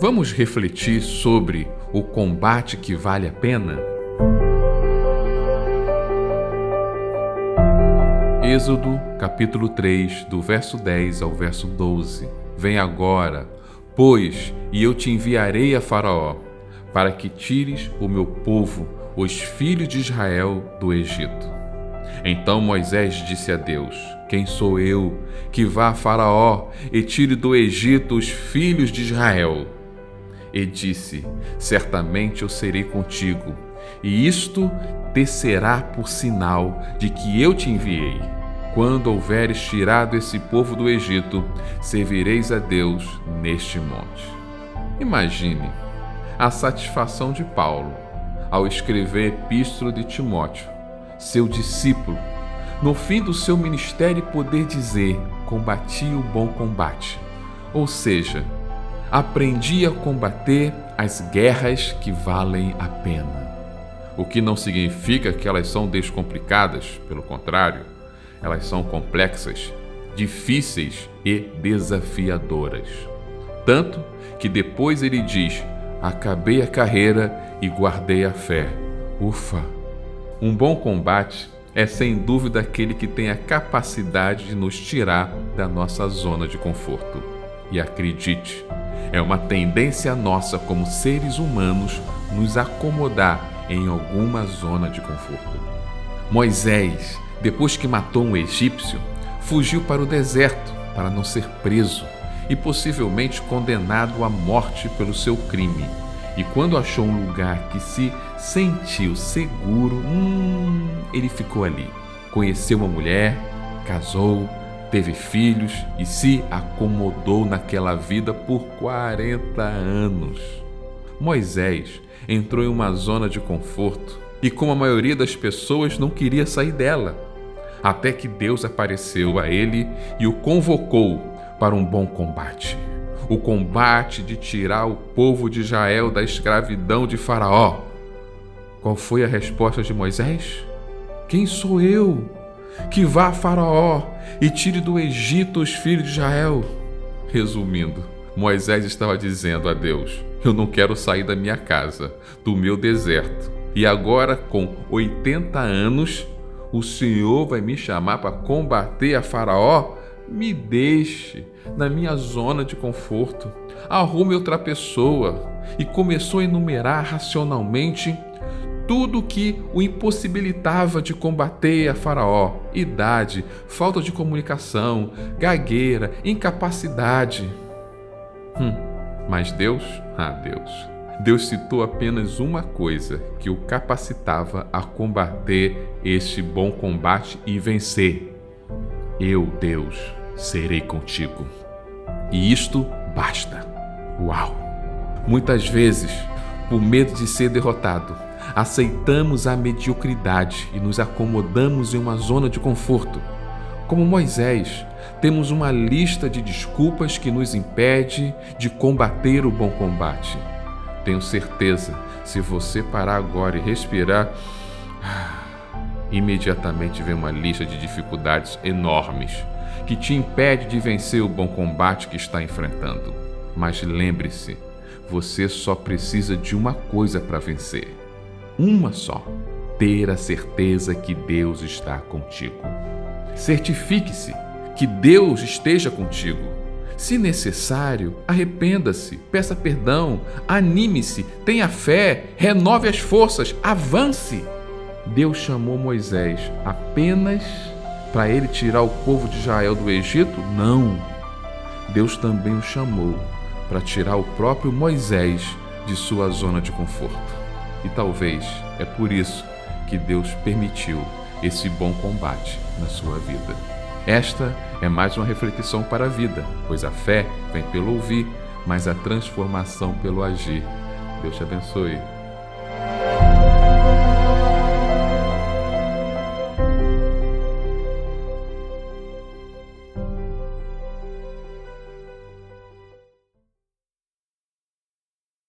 Vamos refletir sobre o combate que vale a pena? Êxodo, capítulo 3, do verso 10 ao verso 12. Vem agora, pois, e eu te enviarei a Faraó, para que tires o meu povo, os filhos de Israel, do Egito. Então Moisés disse a Deus: Quem sou eu que vá a Faraó e tire do Egito os filhos de Israel? E disse: Certamente eu serei contigo, e isto te será por sinal de que eu te enviei. Quando houveres tirado esse povo do Egito, servireis a Deus neste monte. Imagine a satisfação de Paulo ao escrever a Epístola de Timóteo, seu discípulo, no fim do seu ministério poder dizer: Combati o bom combate. Ou seja, aprendi a combater as guerras que valem a pena. O que não significa que elas são descomplicadas, pelo contrário, elas são complexas, difíceis e desafiadoras. Tanto que depois ele diz: Acabei a carreira e guardei a fé. Ufa! Um bom combate é sem dúvida aquele que tem a capacidade de nos tirar da nossa zona de conforto. E acredite, é uma tendência nossa como seres humanos nos acomodar em alguma zona de conforto. Moisés, depois que matou um egípcio, fugiu para o deserto para não ser preso e possivelmente condenado à morte pelo seu crime. E quando achou um lugar que se sentiu seguro, hum, ele ficou ali. Conheceu uma mulher, casou, teve filhos e se acomodou naquela vida por 40 anos. Moisés entrou em uma zona de conforto e, como a maioria das pessoas, não queria sair dela. Até que Deus apareceu a ele e o convocou para um bom combate o combate de tirar o povo de Israel da escravidão de Faraó. Qual foi a resposta de Moisés? Quem sou eu? Que vá a Faraó e tire do Egito os filhos de Israel. Resumindo, Moisés estava dizendo a Deus: Eu não quero sair da minha casa, do meu deserto. E agora, com 80 anos, o Senhor vai me chamar para combater a Faraó? Me deixe na minha zona de conforto. Arrume outra pessoa. E começou a enumerar racionalmente tudo que o impossibilitava de combater a Faraó: idade, falta de comunicação, gagueira, incapacidade. Hum, mas Deus, ah, Deus. Deus citou apenas uma coisa que o capacitava a combater este bom combate e vencer. Eu, Deus, serei contigo. E isto basta. Uau! Muitas vezes, por medo de ser derrotado, aceitamos a mediocridade e nos acomodamos em uma zona de conforto. Como Moisés, temos uma lista de desculpas que nos impede de combater o bom combate. Tenho certeza, se você parar agora e respirar, imediatamente vem uma lista de dificuldades enormes que te impede de vencer o bom combate que está enfrentando. Mas lembre-se, você só precisa de uma coisa para vencer uma só: ter a certeza que Deus está contigo. Certifique-se que Deus esteja contigo. Se necessário, arrependa-se, peça perdão, anime-se, tenha fé, renove as forças, avance. Deus chamou Moisés apenas para ele tirar o povo de Israel do Egito? Não. Deus também o chamou para tirar o próprio Moisés de sua zona de conforto. E talvez é por isso que Deus permitiu esse bom combate na sua vida. Esta é mais uma reflexão para a vida, pois a fé vem pelo ouvir, mas a transformação pelo agir. Deus te abençoe.